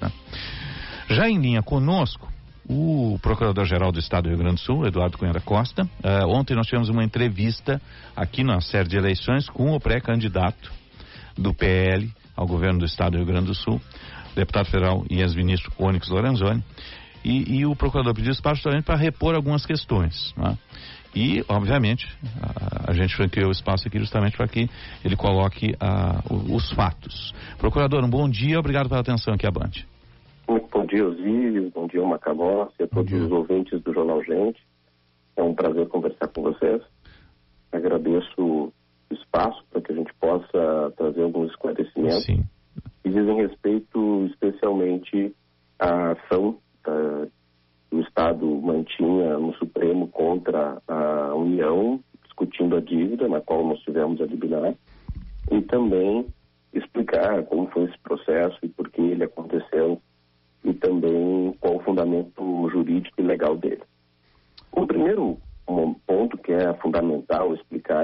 Né? Já em linha conosco, o Procurador-Geral do Estado do Rio Grande do Sul, Eduardo Cunha da Costa. Uh, ontem nós tivemos uma entrevista aqui na série de eleições com o pré-candidato do PL ao governo do Estado do Rio Grande do Sul, deputado federal e ex-ministro Onyx Lorenzoni. E, e, o procurador pediu espaço justamente para repor algumas questões. Né? E, obviamente, a, a, gente franqueou o espaço aqui justamente para que ele coloque a, os fatos. Procurador, um bom dia, obrigado pela atenção aqui à Band. Muito bom dia, Osíris, bom dia, Macalossi, a todos os ouvintes do Jornal Gente. É um prazer conversar com vocês. Agradeço o espaço para que a gente possa trazer alguns esclarecimentos Sim. que dizem respeito especialmente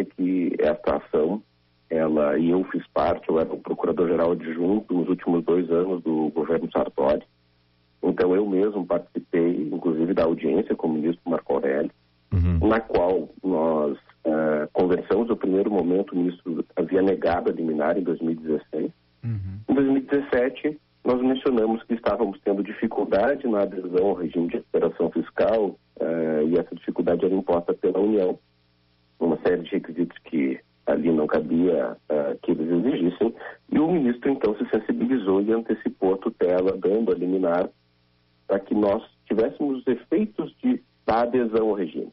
é que esta ação, ela e eu fiz parte, eu era o procurador-geral adjunto nos últimos dois anos do governo Sartori. Então eu mesmo participei, inclusive, da audiência com o ministro Marco Aurélio, uhum. na qual nós uh, conversamos. No primeiro momento, o ministro havia negado a liminar em 2016. Uhum. Em 2017 nós mencionamos que estávamos tendo dificuldade na adesão ao regime de recuperação fiscal uh, e essa dificuldade era imposta pela União, série de requisitos que ali não cabia uh, que eles exigissem, e o ministro então se sensibilizou e antecipou a tutela, dando a liminar para que nós tivéssemos os efeitos de, da adesão ao regime.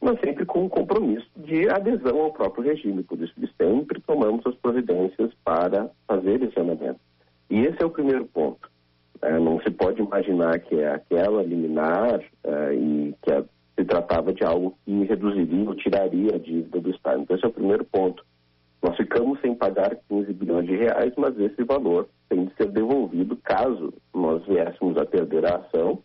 Mas sempre com o compromisso de adesão ao próprio regime, por isso sempre tomamos as providências para fazer esse andamento. E esse é o primeiro ponto. É, não se pode imaginar que é aquela liminar é, e que a, se tratava de algo que reduziria ou tiraria a dívida do Estado. Então, esse é o primeiro ponto. Nós ficamos sem pagar 15 bilhões de reais, mas esse valor tem de ser devolvido caso nós viéssemos a perder a ação.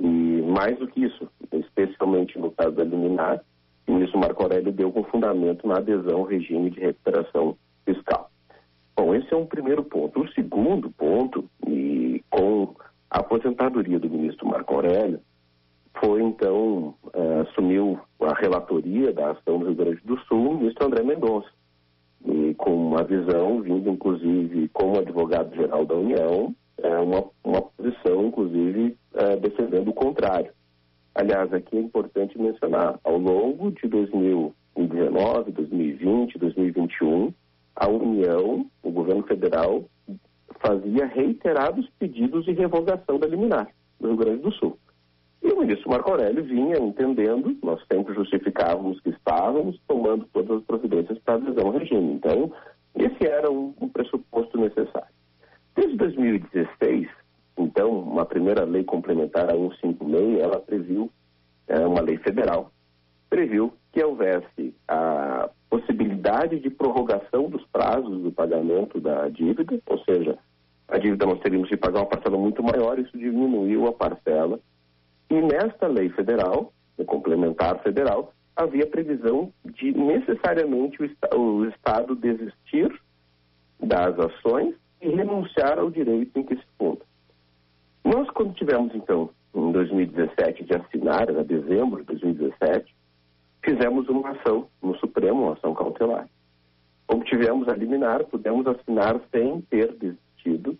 E mais do que isso, especialmente no caso da liminar, o ministro Marco Aurélio deu com fundamento na adesão ao regime de recuperação fiscal. Bom, esse é um primeiro ponto. O segundo ponto, e com a aposentadoria do ministro Marco Aurélio, foi então, uh, assumiu a relatoria da ação do Rio Grande do Sul o ministro André Mendonça. E com uma visão, vindo inclusive como advogado-geral da União, é uma, uma posição, inclusive, uh, defendendo o contrário. Aliás, aqui é importante mencionar, ao longo de 2019, 2020, 2021, a União, o governo federal, fazia reiterados pedidos de revogação da liminar do Rio Grande do Sul. O ministro Marco Aurélio vinha entendendo, nós sempre justificávamos que estávamos tomando todas as providências para adesão ao regime. Então, esse era um, um pressuposto necessário. Desde 2016, então, uma primeira lei complementar a 156, ela previu, é, uma lei federal, previu que houvesse a possibilidade de prorrogação dos prazos do pagamento da dívida, ou seja, a dívida nós teríamos de pagar uma parcela muito maior, isso diminuiu a parcela. E nesta lei federal, no complementar federal, havia previsão de necessariamente o, o Estado desistir das ações e renunciar ao direito em que se funda. Nós, quando tivemos, então, em 2017, de assinar, em dezembro de 2017, fizemos uma ação no Supremo, uma ação cautelar. Obtivemos a liminar, pudemos assinar sem ter desistido,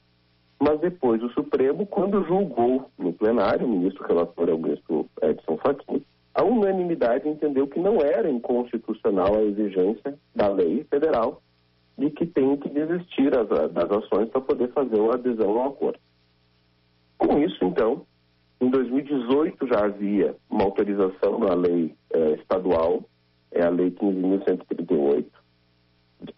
mas depois o Supremo, quando julgou no plenário, o ministro relator é o ministro Edson Fachin, a unanimidade entendeu que não era inconstitucional a exigência da lei federal de que tem que desistir das, ações para poder fazer uma adesão ao acordo. Com isso, então, em 2018 já havia uma autorização na lei eh, estadual, é a lei 15.138,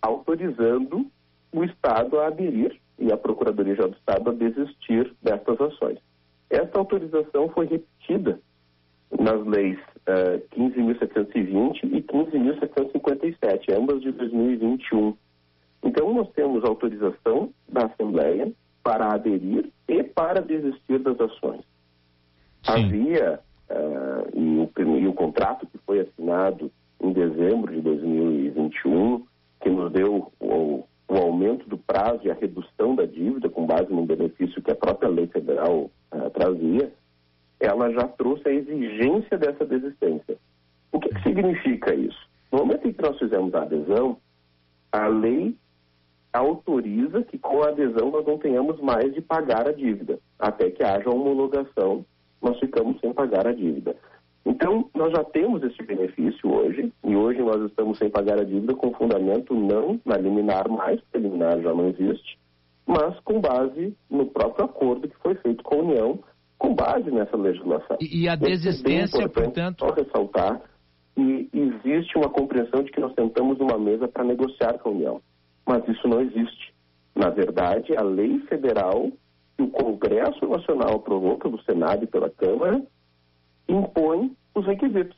autorizando o Estado a aderir e a Procuradoria-Geral do Estado a desistir destas ações. Esta autorização foi repetida nas leis uh, 15.720 e 15.757, ambas de 2021. Então, nós temos autorização da Assembleia para aderir e para desistir das ações. Sim. Havia, uh, e, o, e o contrato que foi assinado em dezembro de 2021, que nos deu o, o aumento do prazo e a redução da dívida, com base no benefício que a própria lei federal uh, trazia, ela já trouxe a exigência dessa desistência. O que, que significa isso? No momento em que nós fizemos a adesão, a lei autoriza que com a adesão nós não tenhamos mais de pagar a dívida. Até que haja homologação, nós ficamos sem pagar a dívida. Então, nós já temos esse benefício hoje, e hoje nós estamos sem pagar a dívida com fundamento não na liminar mais, porque a liminar já não existe, mas com base no próprio acordo que foi feito com a União, com base nessa legislação. E, e a desistência, é portanto. Só ressaltar que existe uma compreensão de que nós sentamos numa mesa para negociar com a União mas isso não existe. Na verdade, a lei federal que o Congresso Nacional aprovou pelo Senado e pela Câmara impõe os requisitos.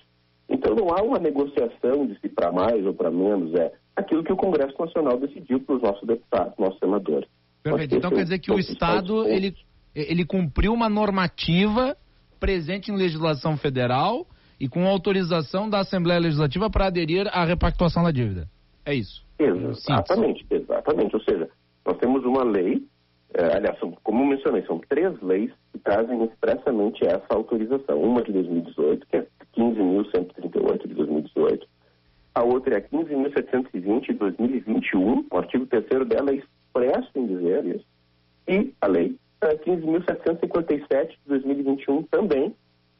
Então não há uma negociação de se para mais ou para menos, é aquilo que o Congresso Nacional decidiu para os nossos deputados, nossos senadores. Perfeito. Então quer dizer que o Estado ele, ele cumpriu uma normativa presente em legislação federal e com autorização da Assembleia Legislativa para aderir à repactuação da dívida. É isso. Exatamente, exatamente. Ou seja, nós temos uma lei, é, aliás, como mencionei, são três leis que trazem expressamente essa autorização. Uma de 2018, que é 15.138 de 2018. A outra é a 15.720 de 2021. O artigo 3 dela é expresso em dizer isso. E a lei é 15.757 de 2021 também,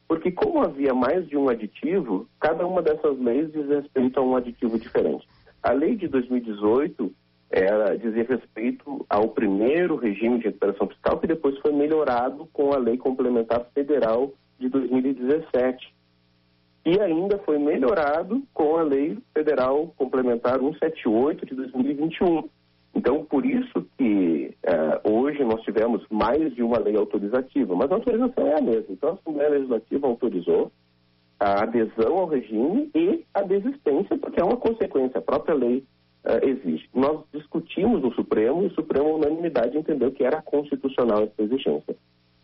porque como havia mais de um aditivo, cada uma dessas leis diz respeito a um aditivo diferente. A lei de 2018 era, dizia respeito ao primeiro regime de recuperação fiscal, que depois foi melhorado com a lei complementar federal de 2017. E ainda foi melhorado com a lei federal complementar 178 de 2021. Então, por isso que uh, hoje nós tivemos mais de uma lei autorizativa, mas a autorização é a mesma. Então, a Assembleia Legislativa autorizou, a adesão ao regime e a desistência, porque é uma consequência, a própria lei uh, exige. Nós discutimos no Supremo e o Supremo, unanimidade, entendeu que era constitucional essa exigência.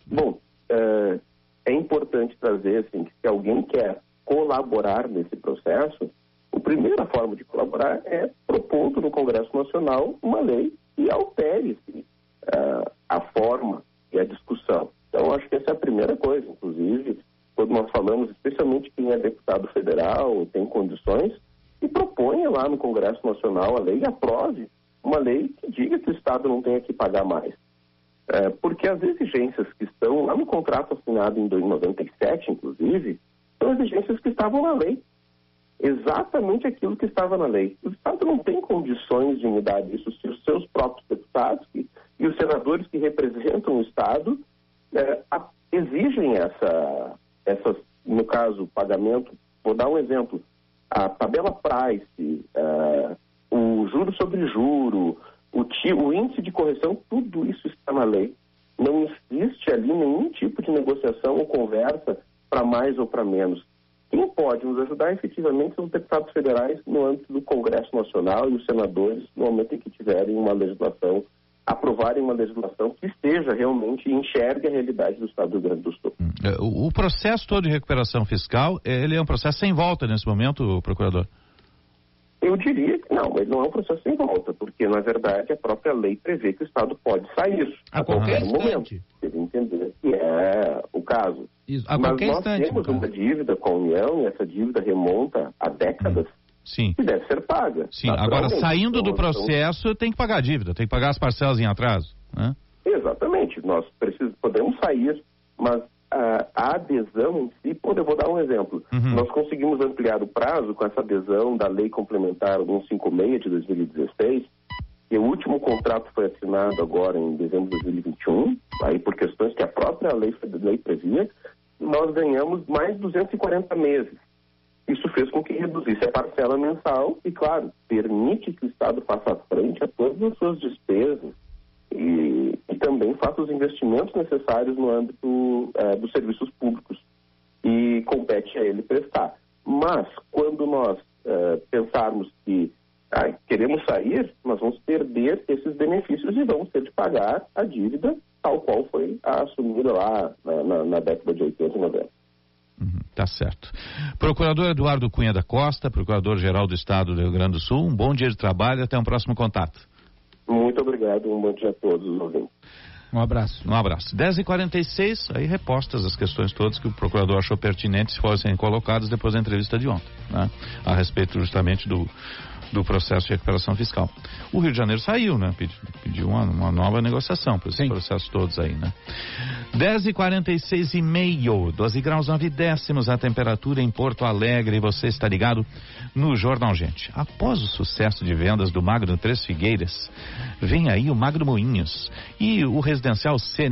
Bom, uh, é importante trazer assim, que se alguém quer colaborar nesse processo, a primeira forma de colaborar é propondo no Congresso Nacional uma lei que altere uh, a forma e a discussão. Então, acho que essa é a primeira coisa, inclusive quando nós falamos, especialmente quem é deputado federal, tem condições, lá no Congresso Nacional a lei e aprove uma lei que diga que o Estado não tenha que pagar mais. É, porque as exigências que estão lá no contrato assinado em 97, inclusive, são exigências que estavam na lei. Exatamente aquilo que estava na lei. O Estado não tem condições de mudar isso se os seus próprios deputados e, e os senadores que representam o Estado é, a, exigem essa, essas, no caso, pagamento, vou dar um exemplo, a tabela price, uh, o juro sobre juro, o, o índice de correção, tudo isso está na lei. Não existe ali nenhum tipo de negociação ou conversa para mais ou para menos. Quem pode nos ajudar efetivamente são os deputados federais no âmbito do Congresso Nacional e os senadores no momento em que tiverem uma legislação aprovarem uma legislação que esteja realmente enxergue a realidade do Estado do Rio Grande do Sul. Hum, é, o processo todo de recuperação fiscal, ele é um processo sem volta nesse momento, procurador? Eu diria que não, ele não é um processo sem volta, porque na verdade a própria lei prevê que o Estado pode sair a, a qualquer, qualquer momento. Ele entender que é o caso. Isso, a Mas qualquer nós instante, temos uma dívida com a União e essa dívida remonta a décadas. Hum. Sim. que deve ser paga. Sim, agora saindo do então, processo tem que pagar a dívida, tem que pagar as parcelas em atraso. Né? Exatamente, nós precisamos, podemos sair, mas a, a adesão em si, pode, eu vou dar um exemplo. Uhum. Nós conseguimos ampliar o prazo com essa adesão da Lei Complementar 156 de 2016, e o último contrato foi assinado agora em dezembro de 2021, aí por questões que a própria lei, lei previa, nós ganhamos mais 240 meses. Isso fez com que reduzisse a parcela mensal e, claro, permite que o Estado faça frente a todas as suas despesas e, e também faça os investimentos necessários no âmbito é, dos serviços públicos e compete a ele prestar. Mas, quando nós é, pensarmos que ah, queremos sair, nós vamos perder esses benefícios e vamos ter de pagar a dívida tal qual foi assumida lá na, na, na década de 80 e 90. Uhum, tá certo. Procurador Eduardo Cunha da Costa, Procurador-Geral do Estado do Rio Grande do Sul, um bom dia de trabalho até um próximo contato. Muito obrigado, um bom dia a todos os ouvintes. Um abraço. Um abraço. 10h46, aí repostas as questões todas que o procurador achou pertinentes se fossem colocadas depois da entrevista de ontem, né? A respeito justamente do, do processo de recuperação fiscal. O Rio de Janeiro saiu, né? Pediu, pediu uma, uma, nova negociação para esses Sim. processos todos aí, né? 10 e 46 e meio, 12 graus 9 décimos a temperatura em Porto Alegre. Você está ligado no Jornal Gente. Após o sucesso de vendas do Magno Três Figueiras, vem aí o Magno Moinhos e o residencial sênior